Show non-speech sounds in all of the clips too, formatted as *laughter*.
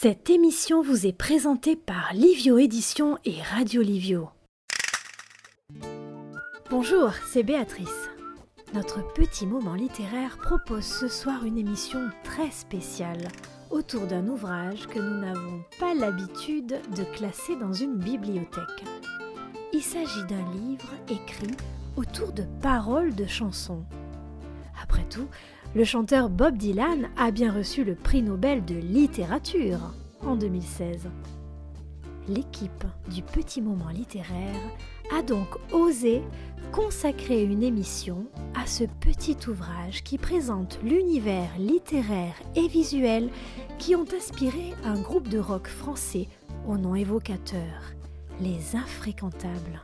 Cette émission vous est présentée par Livio Édition et Radio Livio. Bonjour, c'est Béatrice. Notre petit moment littéraire propose ce soir une émission très spéciale autour d'un ouvrage que nous n'avons pas l'habitude de classer dans une bibliothèque. Il s'agit d'un livre écrit autour de paroles de chansons. Après tout, le chanteur Bob Dylan a bien reçu le prix Nobel de littérature en 2016. L'équipe du Petit Moment littéraire a donc osé consacrer une émission à ce petit ouvrage qui présente l'univers littéraire et visuel qui ont inspiré un groupe de rock français au nom évocateur, les Infréquentables.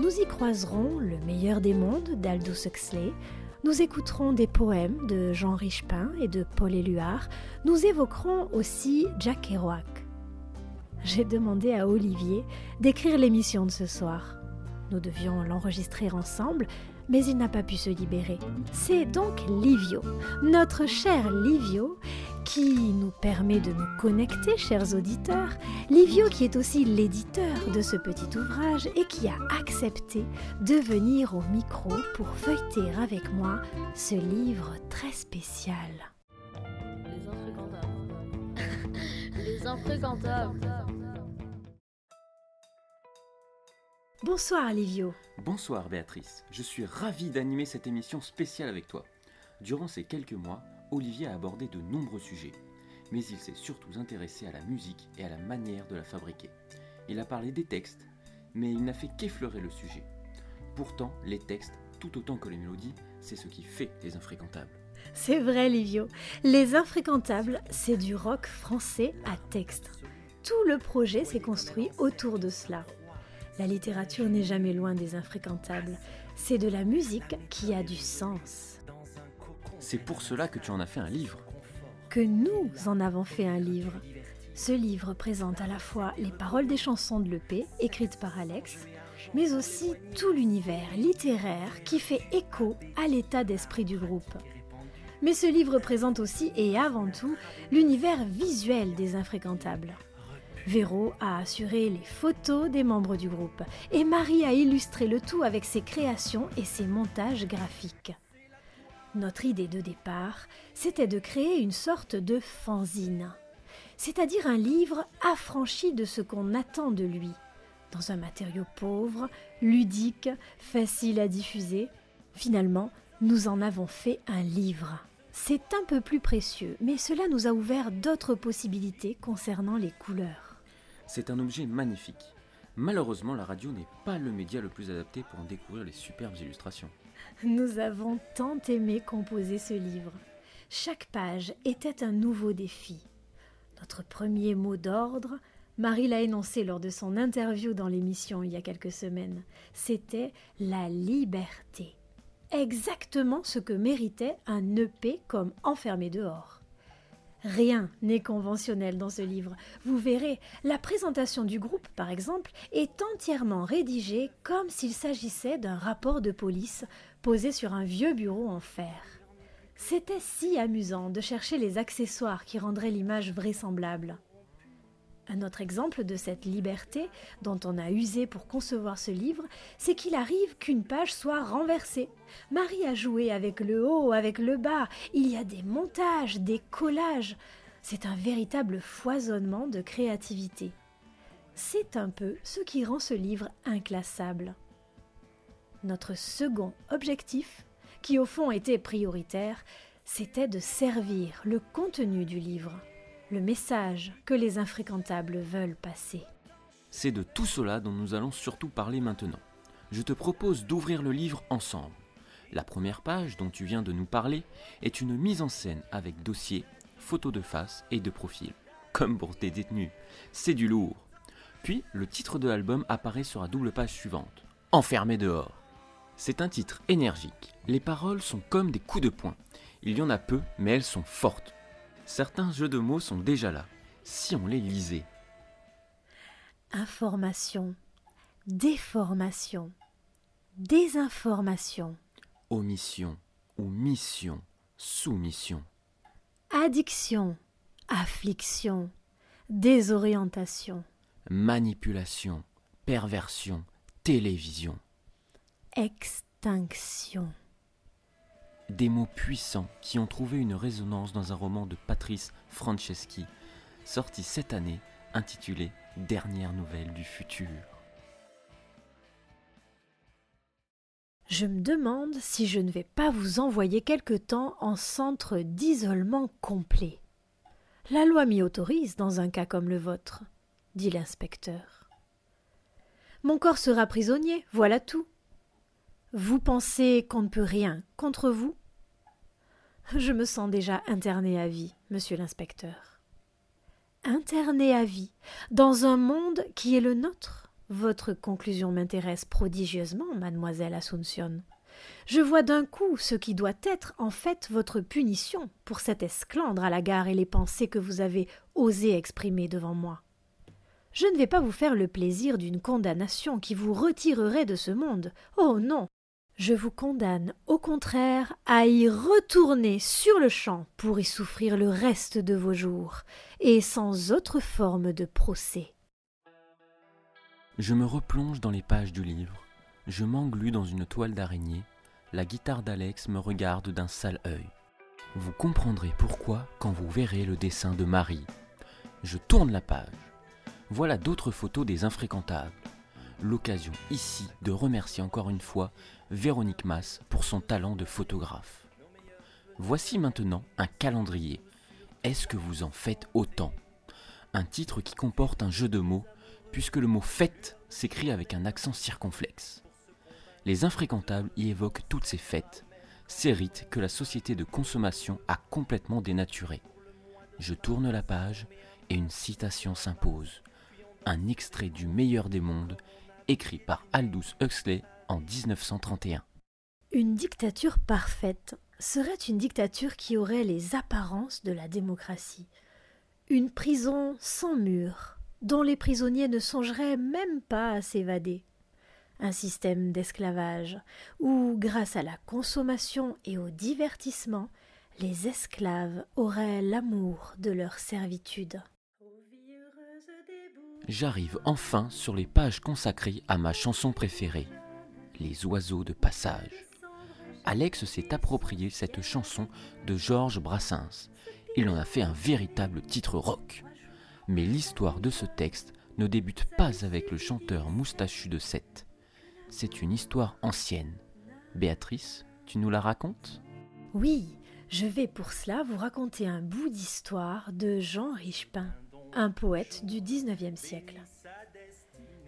Nous y croiserons Le meilleur des mondes d'Aldous Huxley, nous écouterons des poèmes de Jean Richepin et de Paul Éluard, nous évoquerons aussi Jack Kerouac. J'ai demandé à Olivier d'écrire l'émission de ce soir. Nous devions l'enregistrer ensemble, mais il n'a pas pu se libérer. C'est donc Livio, notre cher Livio, qui nous permet de nous connecter, chers auditeurs. Livio qui est aussi l'éditeur de ce petit ouvrage et qui a accepté de venir au micro pour feuilleter avec moi ce livre très spécial. Les infréquentables. Les infréquentables. Bonsoir Livio. Bonsoir Béatrice, je suis ravi d'animer cette émission spéciale avec toi. Durant ces quelques mois, Olivier a abordé de nombreux sujets, mais il s'est surtout intéressé à la musique et à la manière de la fabriquer. Il a parlé des textes, mais il n'a fait qu'effleurer le sujet. Pourtant, les textes, tout autant que les mélodies, c'est ce qui fait les infréquentables. C'est vrai Livio, les infréquentables, c'est du rock français à texte. Tout le projet s'est construit autour de cela. La littérature n'est jamais loin des infréquentables. C'est de la musique qui a du sens. C'est pour cela que tu en as fait un livre. Que nous en avons fait un livre. Ce livre présente à la fois les paroles des chansons de l'EP, écrites par Alex, mais aussi tout l'univers littéraire qui fait écho à l'état d'esprit du groupe. Mais ce livre présente aussi et avant tout l'univers visuel des infréquentables. Véro a assuré les photos des membres du groupe et Marie a illustré le tout avec ses créations et ses montages graphiques. Notre idée de départ, c'était de créer une sorte de fanzine, c'est-à-dire un livre affranchi de ce qu'on attend de lui, dans un matériau pauvre, ludique, facile à diffuser. Finalement, nous en avons fait un livre. C'est un peu plus précieux, mais cela nous a ouvert d'autres possibilités concernant les couleurs. C'est un objet magnifique. Malheureusement, la radio n'est pas le média le plus adapté pour en découvrir les superbes illustrations. Nous avons tant aimé composer ce livre. Chaque page était un nouveau défi. Notre premier mot d'ordre, Marie l'a énoncé lors de son interview dans l'émission il y a quelques semaines, c'était la liberté. Exactement ce que méritait un EP comme enfermé dehors. Rien n'est conventionnel dans ce livre. Vous verrez, la présentation du groupe, par exemple, est entièrement rédigée comme s'il s'agissait d'un rapport de police posé sur un vieux bureau en fer. C'était si amusant de chercher les accessoires qui rendraient l'image vraisemblable. Un autre exemple de cette liberté dont on a usé pour concevoir ce livre, c'est qu'il arrive qu'une page soit renversée. Marie a joué avec le haut, avec le bas, il y a des montages, des collages. C'est un véritable foisonnement de créativité. C'est un peu ce qui rend ce livre inclassable. Notre second objectif, qui au fond était prioritaire, c'était de servir le contenu du livre le message que les infréquentables veulent passer. C'est de tout cela dont nous allons surtout parler maintenant. Je te propose d'ouvrir le livre ensemble. La première page dont tu viens de nous parler est une mise en scène avec dossier, photos de face et de profil. Comme pour tes détenus. C'est du lourd. Puis le titre de l'album apparaît sur la double page suivante. Enfermé dehors. C'est un titre énergique. Les paroles sont comme des coups de poing. Il y en a peu, mais elles sont fortes. Certains jeux de mots sont déjà là. Si on les lisait. Information, déformation, désinformation, Omission ou mission, soumission. addiction, affliction, désorientation, manipulation, perversion, télévision. Extinction. Des mots puissants qui ont trouvé une résonance dans un roman de Patrice Franceschi, sorti cette année, intitulé Dernière nouvelle du futur. Je me demande si je ne vais pas vous envoyer quelque temps en centre d'isolement complet. La loi m'y autorise dans un cas comme le vôtre, dit l'inspecteur. Mon corps sera prisonnier, voilà tout. Vous pensez qu'on ne peut rien contre vous? Je me sens déjà interné à vie, monsieur l'inspecteur. Interné à vie, dans un monde qui est le nôtre Votre conclusion m'intéresse prodigieusement, mademoiselle Asuncion. Je vois d'un coup ce qui doit être en fait votre punition pour cet esclandre à la gare et les pensées que vous avez osé exprimer devant moi. Je ne vais pas vous faire le plaisir d'une condamnation qui vous retirerait de ce monde. Oh non. Je vous condamne, au contraire, à y retourner sur le champ pour y souffrir le reste de vos jours, et sans autre forme de procès. Je me replonge dans les pages du livre. Je m'englue dans une toile d'araignée. La guitare d'Alex me regarde d'un sale œil. Vous comprendrez pourquoi quand vous verrez le dessin de Marie. Je tourne la page. Voilà d'autres photos des infréquentables. L'occasion ici de remercier encore une fois Véronique Mass pour son talent de photographe. Voici maintenant un calendrier. Est-ce que vous en faites autant? Un titre qui comporte un jeu de mots, puisque le mot fête s'écrit avec un accent circonflexe. Les infréquentables y évoquent toutes ces fêtes, ces rites que la société de consommation a complètement dénaturés. Je tourne la page et une citation s'impose. Un extrait du meilleur des mondes, écrit par Aldous Huxley en 1931. Une dictature parfaite serait une dictature qui aurait les apparences de la démocratie. Une prison sans murs, dont les prisonniers ne songeraient même pas à s'évader. Un système d'esclavage où, grâce à la consommation et au divertissement, les esclaves auraient l'amour de leur servitude. J'arrive enfin sur les pages consacrées à ma chanson préférée, Les oiseaux de passage. Alex s'est approprié cette chanson de Georges Brassens. Il en a fait un véritable titre rock. Mais l'histoire de ce texte ne débute pas avec le chanteur moustachu de Sète. C'est une histoire ancienne. Béatrice, tu nous la racontes? Oui, je vais pour cela vous raconter un bout d'histoire de Jean Richepin, un poète du XIXe siècle.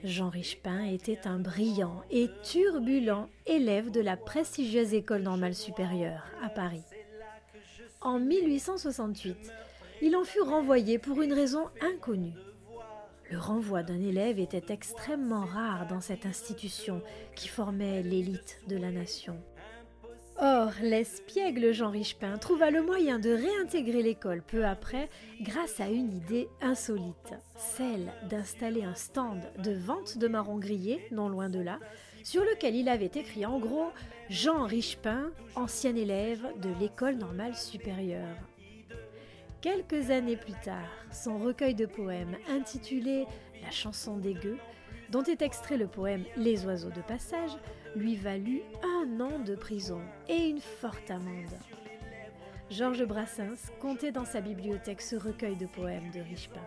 Jean Richepin était un brillant et turbulent élève de la prestigieuse École normale supérieure à Paris. En 1868, il en fut renvoyé pour une raison inconnue. Le renvoi d'un élève était extrêmement rare dans cette institution qui formait l'élite de la nation. Or, l'espiègle Jean Richepin trouva le moyen de réintégrer l'école peu après grâce à une idée insolite, celle d'installer un stand de vente de marrons grillés, non loin de là, sur lequel il avait écrit en gros Jean Richepin, ancien élève de l'école normale supérieure. Quelques années plus tard, son recueil de poèmes intitulé La chanson des gueux, dont est extrait le poème Les oiseaux de passage, lui valut un an de prison et une forte amende. Georges Brassens comptait dans sa bibliothèque ce recueil de poèmes de Richepin.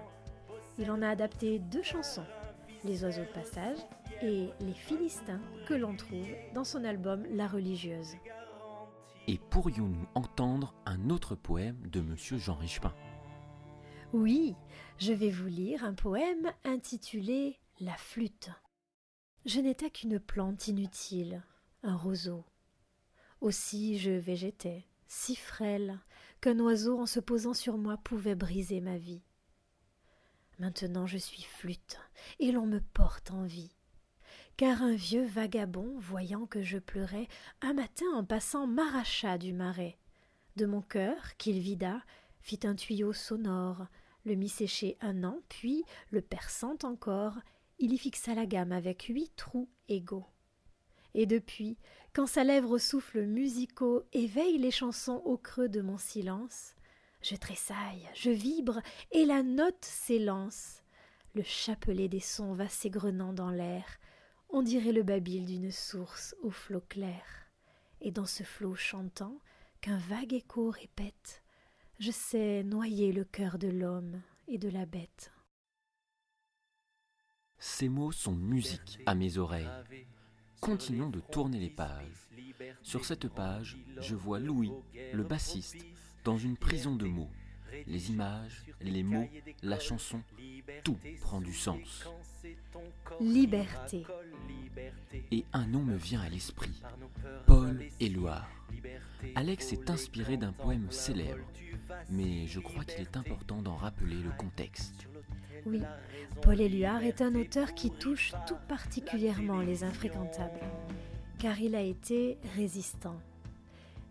Il en a adapté deux chansons, Les oiseaux de passage et Les Philistins, que l'on trouve dans son album La religieuse. Et pourrions-nous entendre un autre poème de Monsieur Jean Richepin? Oui, je vais vous lire un poème intitulé La flûte. Je n'étais qu'une plante inutile, un roseau. Aussi je végétais, si frêle, qu'un oiseau en se posant sur moi pouvait briser ma vie. Maintenant je suis flûte, et l'on me porte en vie car un vieux vagabond, voyant que je pleurais, un matin en passant m'arracha du marais. De mon cœur, qu'il vida, fit un tuyau sonore, le mit sécher un an, puis, le perçant encore, il y fixa la gamme avec huit trous égaux. Et depuis, quand sa lèvre aux souffles musicaux éveille les chansons au creux de mon silence, Je tressaille, je vibre, et la note s'élance. Le chapelet des sons va s'égrenant dans l'air. On dirait le babil d'une source au flot clair. Et dans ce flot chantant, qu'un vague écho répète, je sais noyer le cœur de l'homme et de la bête. Ces mots sont musique à mes oreilles. Continuons de tourner les pages. Sur cette page, je vois Louis, le bassiste, dans une prison de mots. Les images, les mots, la chanson, tout prend du sens. Liberté. Et un nom me vient à l'esprit, Paul Éluard. Alex est inspiré d'un poème célèbre, mais je crois qu'il est important d'en rappeler le contexte. Oui, Paul Éluard est un auteur qui touche tout particulièrement les infréquentables, car il a été résistant.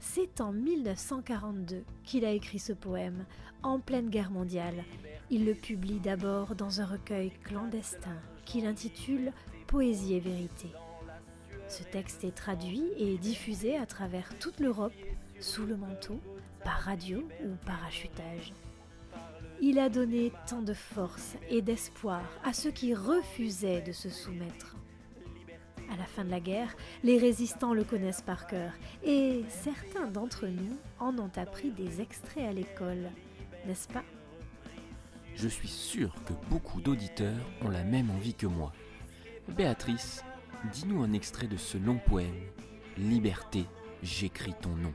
C'est en 1942 qu'il a écrit ce poème, en pleine guerre mondiale. Il le publie d'abord dans un recueil clandestin qu'il intitule Poésie et vérité. Ce texte est traduit et diffusé à travers toute l'Europe, sous le manteau, par radio ou parachutage. Il a donné tant de force et d'espoir à ceux qui refusaient de se soumettre. À la fin de la guerre, les résistants le connaissent par cœur et certains d'entre nous en ont appris des extraits à l'école, n'est-ce pas? Je suis sûr que beaucoup d'auditeurs ont la même envie que moi. Béatrice, dis-nous un extrait de ce long poème. Liberté, j'écris ton nom.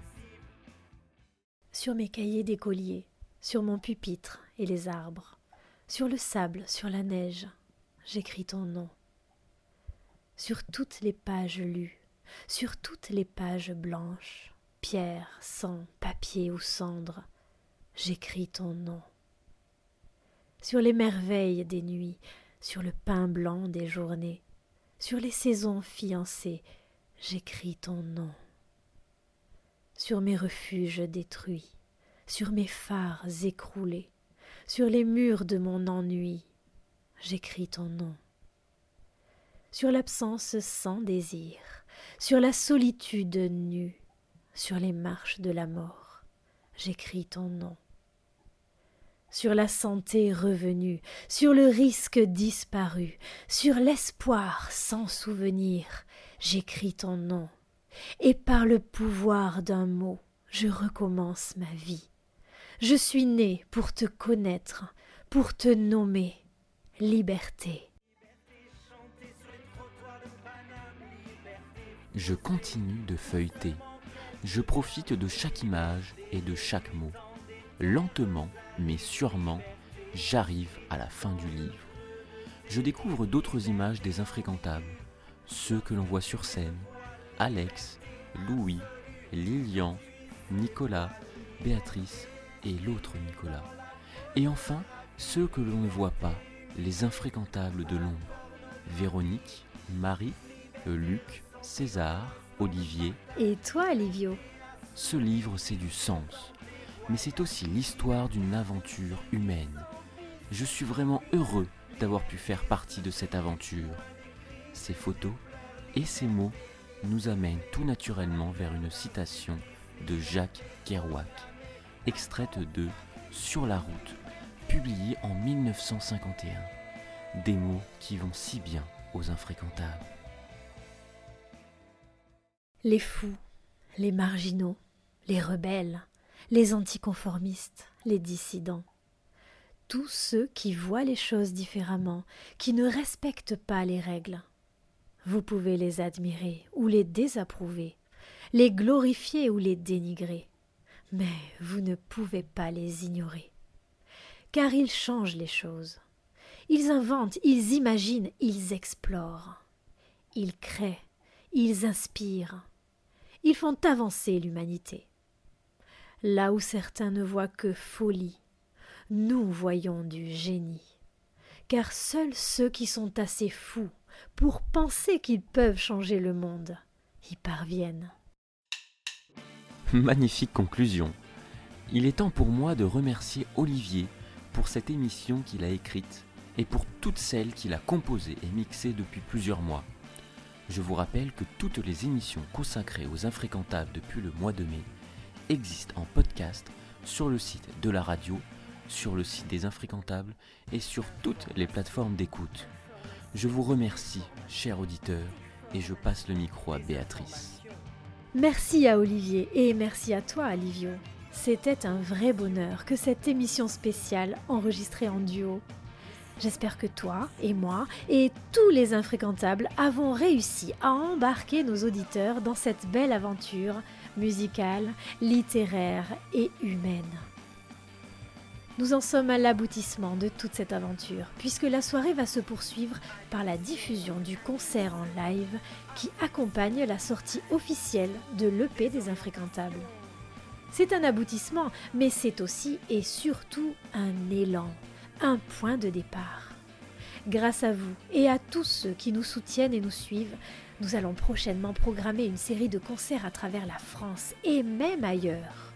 Sur mes cahiers d'écolier, sur mon pupitre et les arbres, sur le sable, sur la neige, j'écris ton nom. Sur toutes les pages lues, sur toutes les pages blanches, pierre, sang, papier ou cendre, j'écris ton nom. Sur les merveilles des nuits, sur le pain blanc des journées, sur les saisons fiancées, j'écris ton nom. Sur mes refuges détruits, sur mes phares écroulés, sur les murs de mon ennui, j'écris ton nom. Sur l'absence sans désir, sur la solitude nue, sur les marches de la mort, j'écris ton nom. Sur la santé revenue, sur le risque disparu, sur l'espoir sans souvenir, j'écris ton nom. Et par le pouvoir d'un mot, je recommence ma vie. Je suis né pour te connaître, pour te nommer liberté. Je continue de feuilleter. Je profite de chaque image et de chaque mot. Lentement, mais sûrement, j'arrive à la fin du livre. Je découvre d'autres images des infréquentables, ceux que l'on voit sur scène, Alex, Louis, Lilian, Nicolas, Béatrice et l'autre Nicolas. Et enfin, ceux que l'on ne voit pas, les infréquentables de l'ombre. Véronique, Marie, Luc, César, Olivier. Et toi, Livio? Ce livre, c'est du sens. Mais c'est aussi l'histoire d'une aventure humaine. Je suis vraiment heureux d'avoir pu faire partie de cette aventure. Ces photos et ces mots nous amènent tout naturellement vers une citation de Jacques Kerouac extraite de Sur la route, publié en 1951. Des mots qui vont si bien aux infréquentables. Les fous, les marginaux, les rebelles, les anticonformistes, les dissidents. Tous ceux qui voient les choses différemment, qui ne respectent pas les règles. Vous pouvez les admirer ou les désapprouver, les glorifier ou les dénigrer mais vous ne pouvez pas les ignorer. Car ils changent les choses. Ils inventent, ils imaginent, ils explorent. Ils créent, ils inspirent. Ils font avancer l'humanité. Là où certains ne voient que folie, nous voyons du génie. Car seuls ceux qui sont assez fous pour penser qu'ils peuvent changer le monde y parviennent. *laughs* Magnifique conclusion. Il est temps pour moi de remercier Olivier pour cette émission qu'il a écrite et pour toutes celles qu'il a composées et mixées depuis plusieurs mois. Je vous rappelle que toutes les émissions consacrées aux infréquentables depuis le mois de mai existent en podcast sur le site de la radio, sur le site des Infréquentables et sur toutes les plateformes d'écoute. Je vous remercie, cher auditeur, et je passe le micro à Béatrice. Merci à Olivier et merci à toi, Alivio. C'était un vrai bonheur que cette émission spéciale enregistrée en duo. J'espère que toi et moi et tous les infréquentables avons réussi à embarquer nos auditeurs dans cette belle aventure musicale, littéraire et humaine. Nous en sommes à l'aboutissement de toute cette aventure, puisque la soirée va se poursuivre par la diffusion du concert en live qui accompagne la sortie officielle de l'EP des Infréquentables. C'est un aboutissement, mais c'est aussi et surtout un élan, un point de départ. Grâce à vous et à tous ceux qui nous soutiennent et nous suivent, nous allons prochainement programmer une série de concerts à travers la France et même ailleurs.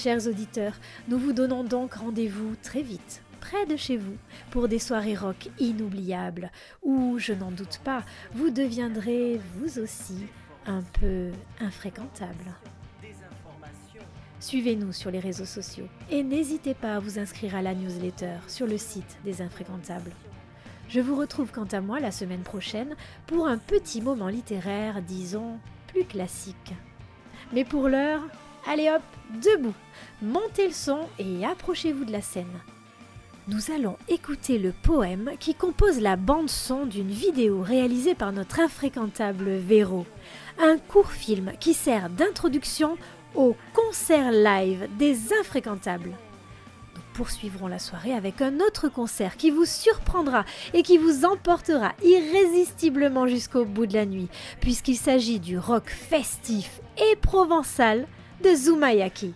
Chers auditeurs, nous vous donnons donc rendez-vous très vite, près de chez vous, pour des soirées rock inoubliables, où, je n'en doute pas, vous deviendrez, vous aussi, un peu infréquentable. Suivez-nous sur les réseaux sociaux et n'hésitez pas à vous inscrire à la newsletter sur le site des Infréquentables. Je vous retrouve quant à moi la semaine prochaine pour un petit moment littéraire, disons, plus classique. Mais pour l'heure, allez hop, debout, montez le son et approchez-vous de la scène. Nous allons écouter le poème qui compose la bande-son d'une vidéo réalisée par notre infréquentable Véro, un court film qui sert d'introduction au concert live des infréquentables poursuivrons la soirée avec un autre concert qui vous surprendra et qui vous emportera irrésistiblement jusqu'au bout de la nuit, puisqu'il s'agit du rock festif et provençal de Zumayaki.